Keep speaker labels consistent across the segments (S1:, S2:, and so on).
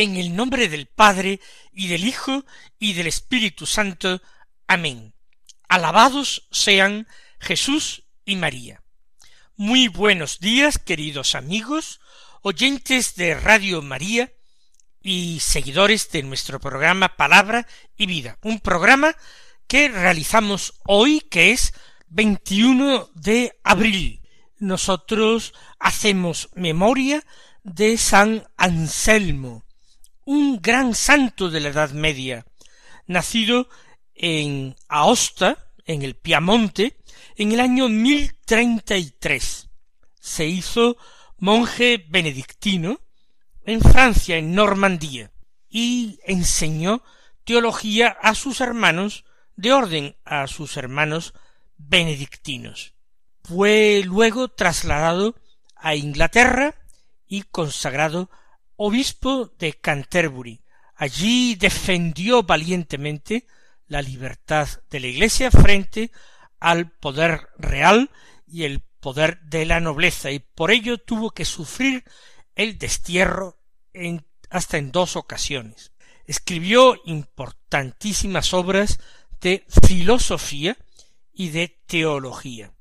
S1: En el nombre del Padre, y del Hijo, y del Espíritu Santo. Amén. Alabados sean Jesús y María. Muy buenos días, queridos amigos, oyentes de Radio María y seguidores de nuestro programa Palabra y Vida, un programa que realizamos hoy, que es 21 de abril. Nosotros hacemos memoria de San Anselmo, un gran santo de la Edad Media, nacido en Aosta, en el Piamonte, en el año mil treinta y tres. Se hizo monje benedictino en Francia, en Normandía, y enseñó teología a sus hermanos de orden, a sus hermanos benedictinos. Fue luego trasladado a Inglaterra y consagrado obispo de Canterbury. Allí defendió valientemente la libertad de la Iglesia frente al poder real y el poder de la nobleza, y por ello tuvo que sufrir el destierro en, hasta en dos ocasiones. Escribió importantísimas obras de filosofía y de teología.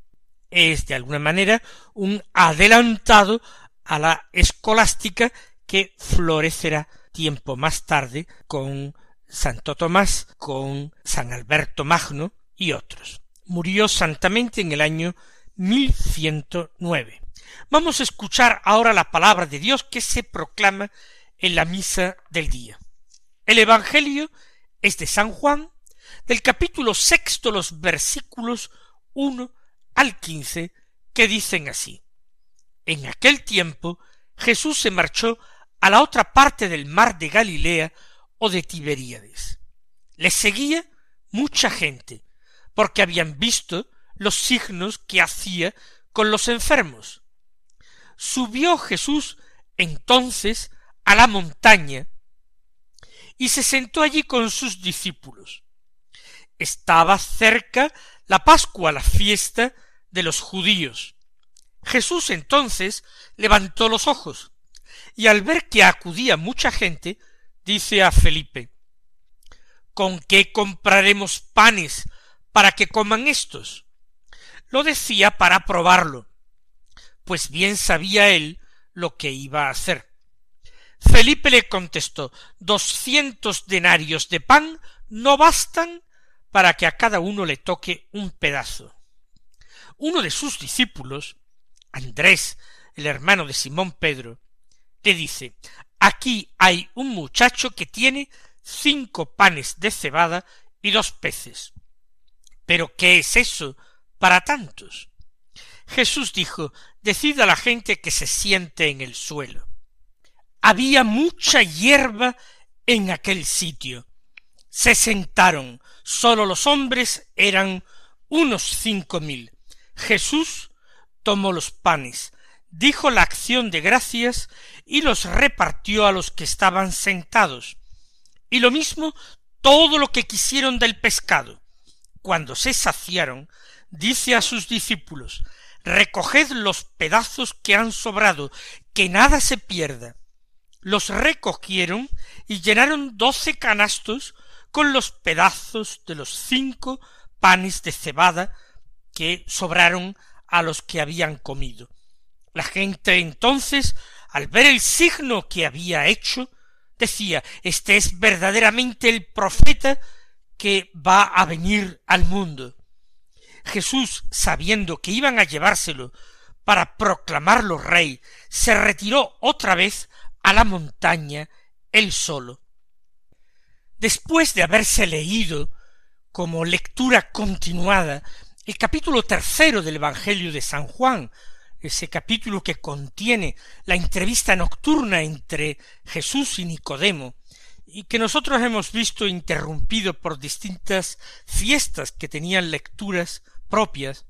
S1: Es de alguna manera un adelantado a la escolástica que florecerá tiempo más tarde con Santo Tomás, con San Alberto Magno y otros. Murió santamente en el año mil ciento nueve. Vamos a escuchar ahora la palabra de Dios que se proclama en la misa del día. El Evangelio es de San Juan, del capítulo sexto, los versículos uno al quince, que dicen así. En aquel tiempo Jesús se marchó a la otra parte del mar de Galilea o de Tiberíades. Le seguía mucha gente, porque habían visto los signos que hacía con los enfermos. Subió Jesús entonces a la montaña y se sentó allí con sus discípulos. Estaba cerca la Pascua, la fiesta de los judíos. Jesús entonces levantó los ojos y al ver que acudía mucha gente, dice a Felipe, ¿Con qué compraremos panes para que coman estos? Lo decía para probarlo, pues bien sabía él lo que iba a hacer. Felipe le contestó doscientos denarios de pan no bastan para que a cada uno le toque un pedazo. Uno de sus discípulos, Andrés, el hermano de Simón Pedro, le dice aquí hay un muchacho que tiene cinco panes de cebada y dos peces. Pero ¿qué es eso para tantos? Jesús dijo Decid a la gente que se siente en el suelo. Había mucha hierba en aquel sitio. Se sentaron. Sólo los hombres eran unos cinco mil. Jesús tomó los panes, dijo la acción de gracias y los repartió a los que estaban sentados. Y lo mismo todo lo que quisieron del pescado. Cuando se saciaron, dice a sus discípulos Recoged los pedazos que han sobrado, que nada se pierda. Los recogieron y llenaron doce canastos con los pedazos de los cinco panes de cebada que sobraron a los que habían comido. La gente entonces, al ver el signo que había hecho, decía Este es verdaderamente el profeta que va a venir al mundo. Jesús, sabiendo que iban a llevárselo para proclamarlo rey, se retiró otra vez a la montaña él solo. Después de haberse leído como lectura continuada el capítulo tercero del Evangelio de San Juan, ese capítulo que contiene la entrevista nocturna entre Jesús y Nicodemo, y que nosotros hemos visto interrumpido por distintas fiestas que tenían lecturas propias,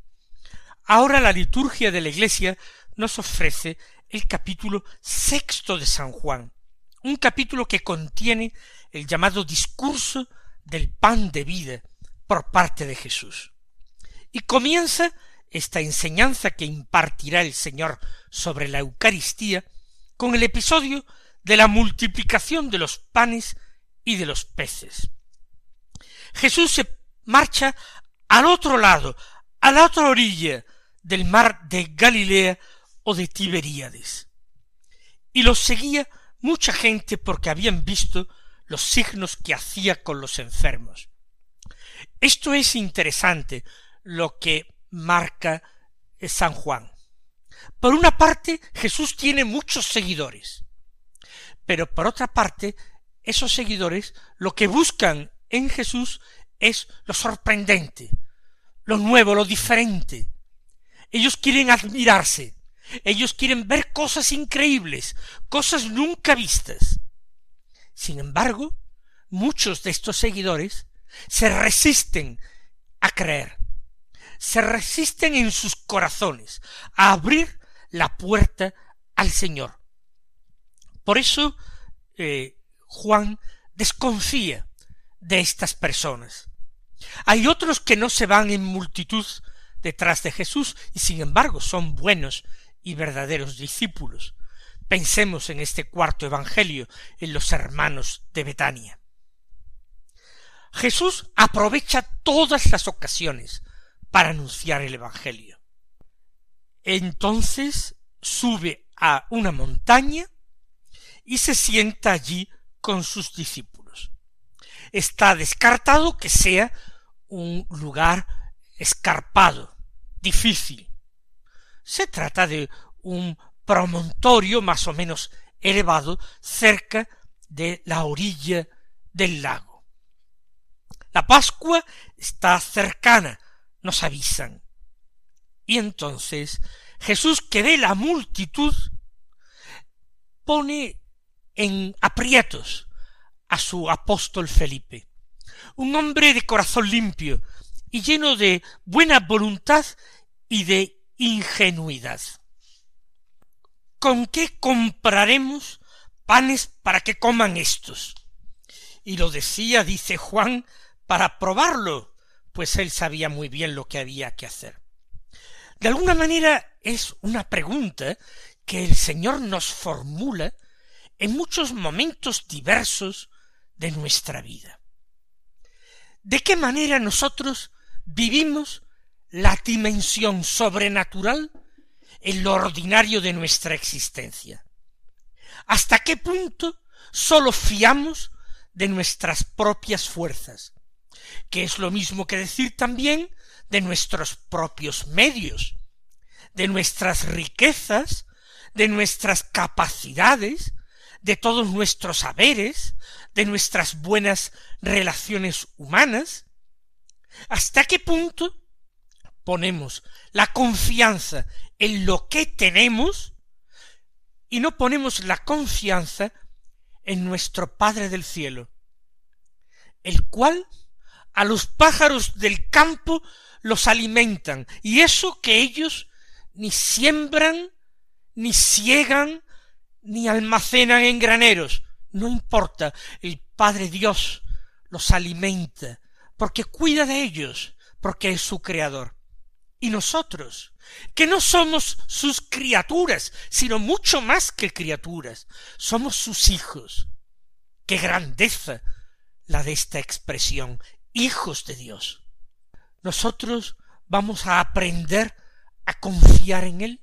S1: ahora la liturgia de la Iglesia nos ofrece el capítulo sexto de San Juan, un capítulo que contiene el llamado discurso del pan de vida por parte de Jesús. Y comienza esta enseñanza que impartirá el Señor sobre la Eucaristía con el episodio de la multiplicación de los panes y de los peces. Jesús se marcha al otro lado, a la otra orilla del mar de Galilea o de Tiberíades. Y los seguía mucha gente porque habían visto los signos que hacía con los enfermos. Esto es interesante lo que marca eh, San Juan. Por una parte, Jesús tiene muchos seguidores, pero por otra parte, esos seguidores lo que buscan en Jesús es lo sorprendente, lo nuevo, lo diferente. Ellos quieren admirarse, ellos quieren ver cosas increíbles, cosas nunca vistas. Sin embargo, muchos de estos seguidores se resisten a creer, se resisten en sus corazones a abrir la puerta al Señor. Por eso eh, Juan desconfía de estas personas. Hay otros que no se van en multitud detrás de Jesús y sin embargo son buenos y verdaderos discípulos. Pensemos en este cuarto Evangelio, en los hermanos de Betania. Jesús aprovecha todas las ocasiones para anunciar el Evangelio. Entonces sube a una montaña y se sienta allí con sus discípulos. Está descartado que sea un lugar escarpado, difícil. Se trata de un promontorio más o menos elevado cerca de la orilla del lago. La Pascua está cercana, nos avisan. Y entonces Jesús que ve la multitud pone en aprietos a su apóstol Felipe, un hombre de corazón limpio y lleno de buena voluntad y de ingenuidad. ¿Con qué compraremos panes para que coman estos? Y lo decía, dice Juan, para probarlo, pues él sabía muy bien lo que había que hacer. De alguna manera es una pregunta que el Señor nos formula en muchos momentos diversos de nuestra vida. ¿De qué manera nosotros vivimos la dimensión sobrenatural en lo ordinario de nuestra existencia? ¿Hasta qué punto sólo fiamos de nuestras propias fuerzas, que es lo mismo que decir también de nuestros propios medios, de nuestras riquezas, de nuestras capacidades, de todos nuestros saberes, de nuestras buenas relaciones humanas, hasta qué punto ponemos la confianza en lo que tenemos y no ponemos la confianza en nuestro Padre del cielo, el cual a los pájaros del campo los alimentan, y eso que ellos ni siembran, ni ciegan, ni almacenan en graneros. No importa, el Padre Dios los alimenta, porque cuida de ellos, porque es su Creador. Y nosotros, que no somos sus criaturas, sino mucho más que criaturas, somos sus hijos. Qué grandeza la de esta expresión, hijos de Dios. Nosotros vamos a aprender a confiar en Él.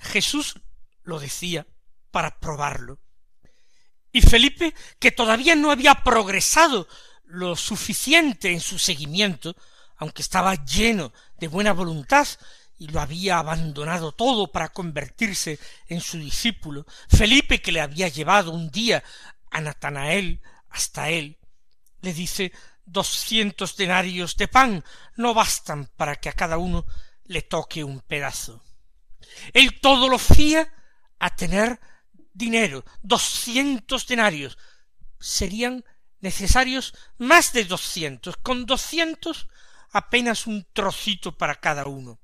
S1: Jesús lo decía para probarlo. Y Felipe, que todavía no había progresado lo suficiente en su seguimiento, aunque estaba lleno de buena voluntad y lo había abandonado todo para convertirse en su discípulo, Felipe que le había llevado un día a Natanael hasta él, le dice doscientos denarios de pan no bastan para que a cada uno le toque un pedazo. Él todo lo fía a tener dinero, doscientos denarios. Serían necesarios más de doscientos. Con doscientos apenas un trocito para cada uno.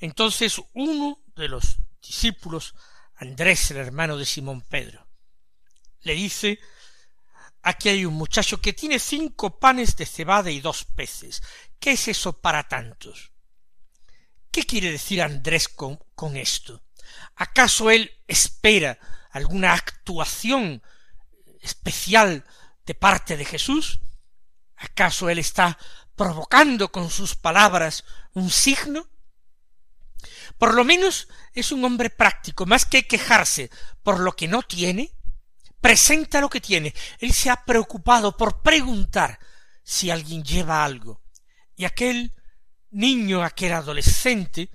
S1: Entonces uno de los discípulos, Andrés, el hermano de Simón Pedro, le dice Aquí hay un muchacho que tiene cinco panes de cebada y dos peces. ¿Qué es eso para tantos? ¿Qué quiere decir Andrés con, con esto? ¿Acaso él espera alguna actuación especial de parte de Jesús? ¿Acaso él está provocando con sus palabras un signo? Por lo menos es un hombre práctico, más que quejarse por lo que no tiene, presenta lo que tiene. Él se ha preocupado por preguntar si alguien lleva algo. Y aquel niño, aquel adolescente,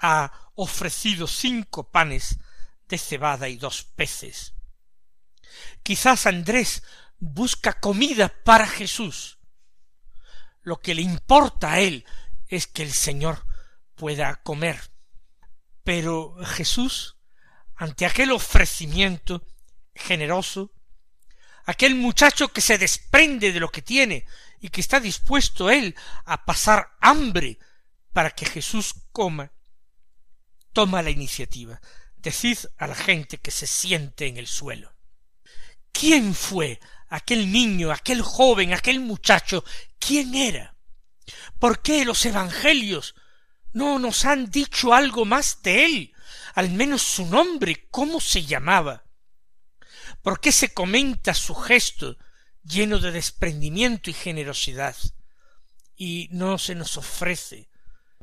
S1: ha ofrecido cinco panes de cebada y dos peces. Quizás Andrés busca comida para Jesús. Lo que le importa a él es que el Señor pueda comer. Pero Jesús, ante aquel ofrecimiento generoso, aquel muchacho que se desprende de lo que tiene y que está dispuesto él a pasar hambre para que Jesús coma, toma la iniciativa. Decid a la gente que se siente en el suelo. ¿Quién fue aquel niño, aquel joven, aquel muchacho? ¿Quién era? ¿Por qué los evangelios no nos han dicho algo más de él, al menos su nombre, cómo se llamaba. ¿Por qué se comenta su gesto lleno de desprendimiento y generosidad? Y no se nos ofrece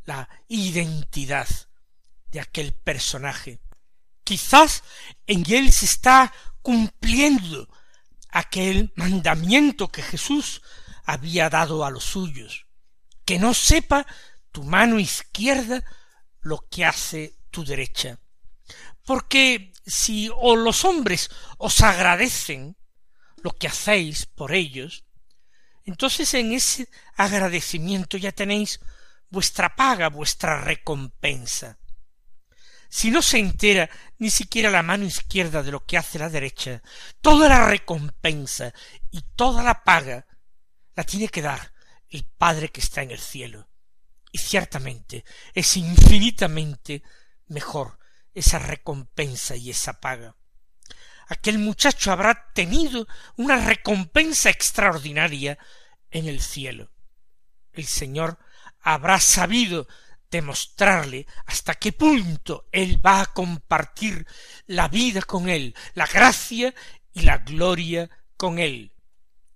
S1: la identidad de aquel personaje. Quizás en él se está cumpliendo aquel mandamiento que Jesús había dado a los suyos, que no sepa tu mano izquierda lo que hace tu derecha. Porque si o los hombres os agradecen lo que hacéis por ellos, entonces en ese agradecimiento ya tenéis vuestra paga, vuestra recompensa. Si no se entera ni siquiera la mano izquierda de lo que hace la derecha, toda la recompensa y toda la paga la tiene que dar el Padre que está en el cielo. Y ciertamente es infinitamente mejor esa recompensa y esa paga. Aquel muchacho habrá tenido una recompensa extraordinaria en el cielo. El Señor habrá sabido demostrarle hasta qué punto él va a compartir la vida con él, la gracia y la gloria con él,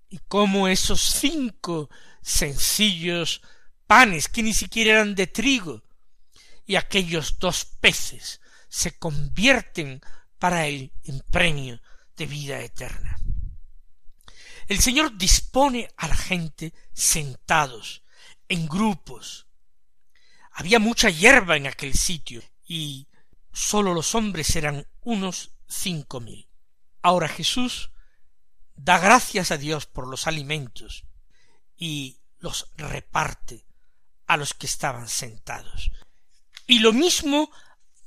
S1: y cómo esos cinco sencillos panes que ni siquiera eran de trigo, y aquellos dos peces se convierten para él en premio de vida eterna. El Señor dispone a la gente sentados, en grupos. Había mucha hierba en aquel sitio y sólo los hombres eran unos cinco mil. Ahora Jesús da gracias a Dios por los alimentos y los reparte a los que estaban sentados. Y lo mismo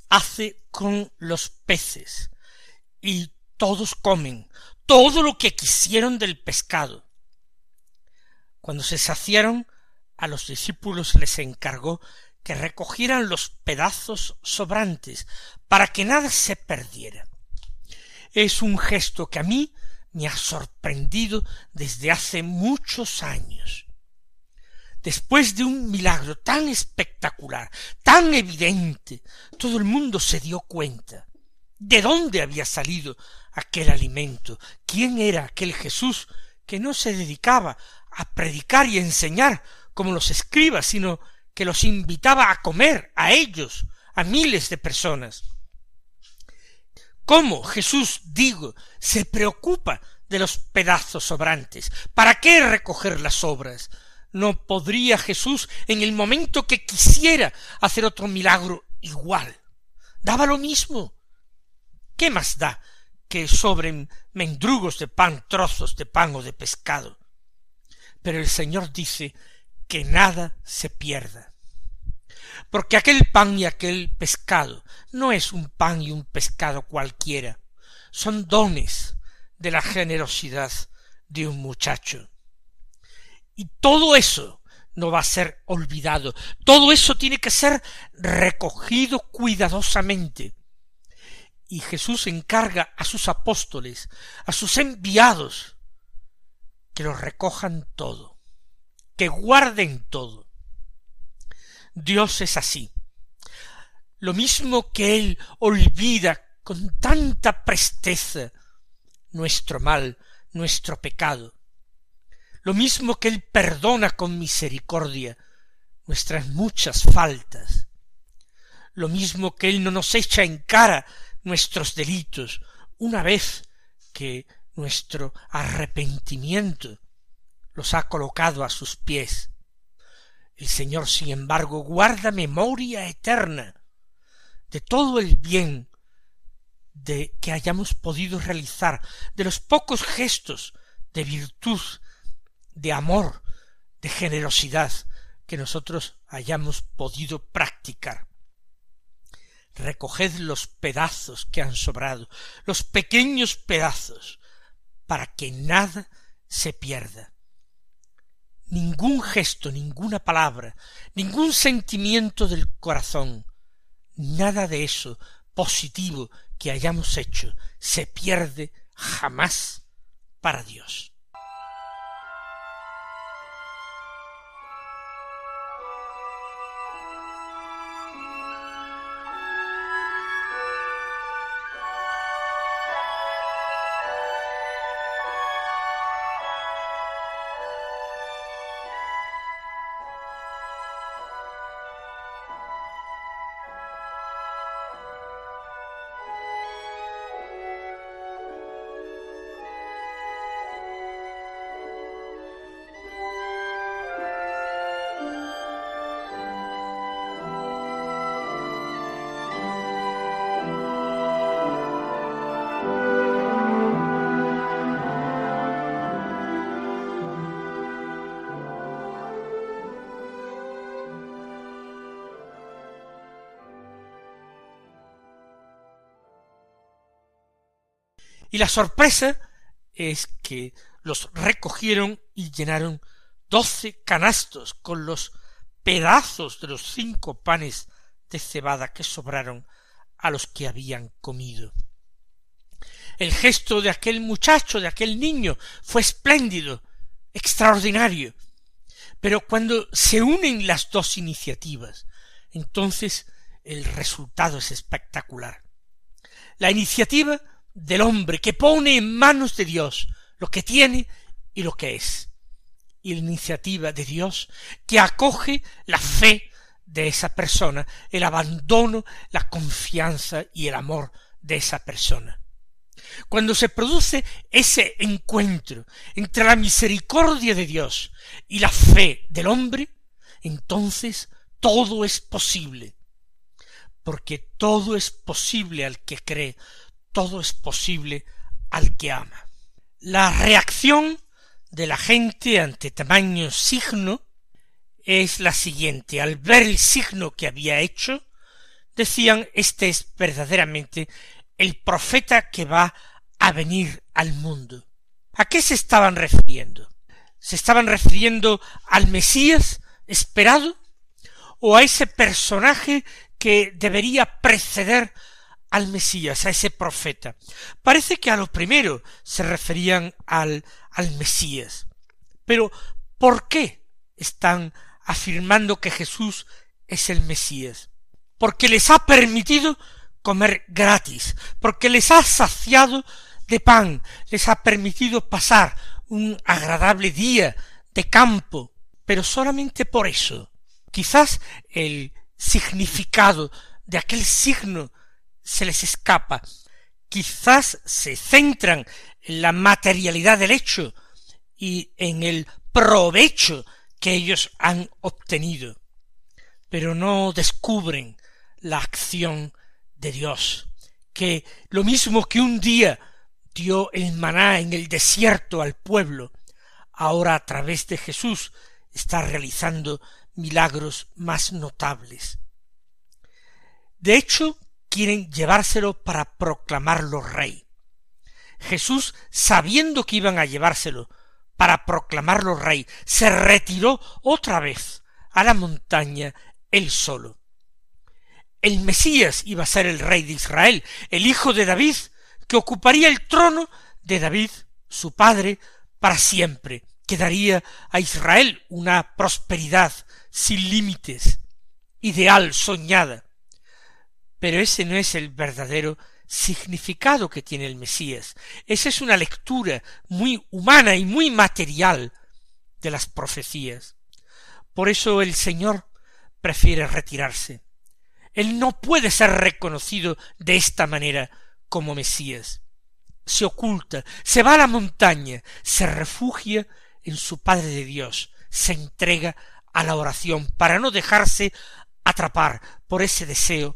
S1: hace con los peces. Y todos comen todo lo que quisieron del pescado. Cuando se saciaron, a los discípulos les encargó que recogieran los pedazos sobrantes para que nada se perdiera. Es un gesto que a mí me ha sorprendido desde hace muchos años. Después de un milagro tan espectacular, tan evidente, todo el mundo se dio cuenta de dónde había salido aquel alimento, quién era aquel Jesús que no se dedicaba a predicar y enseñar como los escribas, sino que los invitaba a comer a ellos, a miles de personas. ¿Cómo Jesús, digo, se preocupa de los pedazos sobrantes? ¿Para qué recoger las obras? ¿No podría Jesús en el momento que quisiera hacer otro milagro igual? Daba lo mismo. ¿Qué más da que sobren mendrugos de pan, trozos de pan o de pescado? Pero el Señor dice que nada se pierda. Porque aquel pan y aquel pescado no es un pan y un pescado cualquiera, son dones de la generosidad de un muchacho. Y todo eso no va a ser olvidado, todo eso tiene que ser recogido cuidadosamente. Y Jesús encarga a sus apóstoles, a sus enviados, que lo recojan todo, que guarden todo. Dios es así. Lo mismo que Él olvida con tanta presteza nuestro mal, nuestro pecado, lo mismo que Él perdona con misericordia nuestras muchas faltas, lo mismo que Él no nos echa en cara nuestros delitos una vez que nuestro arrepentimiento los ha colocado a sus pies. El Señor, sin embargo, guarda memoria eterna de todo el bien de que hayamos podido realizar, de los pocos gestos de virtud, de amor, de generosidad que nosotros hayamos podido practicar. Recoged los pedazos que han sobrado, los pequeños pedazos, para que nada se pierda. Ningún gesto, ninguna palabra, ningún sentimiento del corazón, nada de eso positivo que hayamos hecho se pierde jamás para Dios. Y la sorpresa es que los recogieron y llenaron doce canastos con los pedazos de los cinco panes de cebada que sobraron a los que habían comido. El gesto de aquel muchacho, de aquel niño, fue espléndido, extraordinario. Pero cuando se unen las dos iniciativas, entonces el resultado es espectacular. La iniciativa del hombre que pone en manos de Dios lo que tiene y lo que es. Y la iniciativa de Dios que acoge la fe de esa persona, el abandono, la confianza y el amor de esa persona. Cuando se produce ese encuentro entre la misericordia de Dios y la fe del hombre, entonces todo es posible, porque todo es posible al que cree, todo es posible al que ama. La reacción de la gente ante tamaño signo es la siguiente. Al ver el signo que había hecho, decían, este es verdaderamente el profeta que va a venir al mundo. ¿A qué se estaban refiriendo? ¿Se estaban refiriendo al Mesías esperado? ¿O a ese personaje que debería preceder al Mesías, a ese profeta? Parece que a lo primero se referían al, al Mesías. Pero, ¿por qué están afirmando que Jesús es el Mesías? Porque les ha permitido comer gratis, porque les ha saciado de pan, les ha permitido pasar un agradable día de campo, pero solamente por eso. Quizás el significado de aquel signo se les escapa, quizás se centran en la materialidad del hecho y en el provecho que ellos han obtenido, pero no descubren la acción de Dios, que lo mismo que un día dio el maná en el desierto al pueblo, ahora a través de Jesús está realizando milagros más notables. De hecho, quieren llevárselo para proclamarlo rey. Jesús, sabiendo que iban a llevárselo para proclamarlo rey, se retiró otra vez a la montaña él solo. El Mesías iba a ser el rey de Israel, el hijo de David, que ocuparía el trono de David, su padre, para siempre, que daría a Israel una prosperidad sin límites, ideal, soñada. Pero ese no es el verdadero significado que tiene el Mesías. Esa es una lectura muy humana y muy material de las profecías. Por eso el Señor prefiere retirarse. Él no puede ser reconocido de esta manera como Mesías. Se oculta, se va a la montaña, se refugia en su Padre de Dios, se entrega a la oración para no dejarse atrapar por ese deseo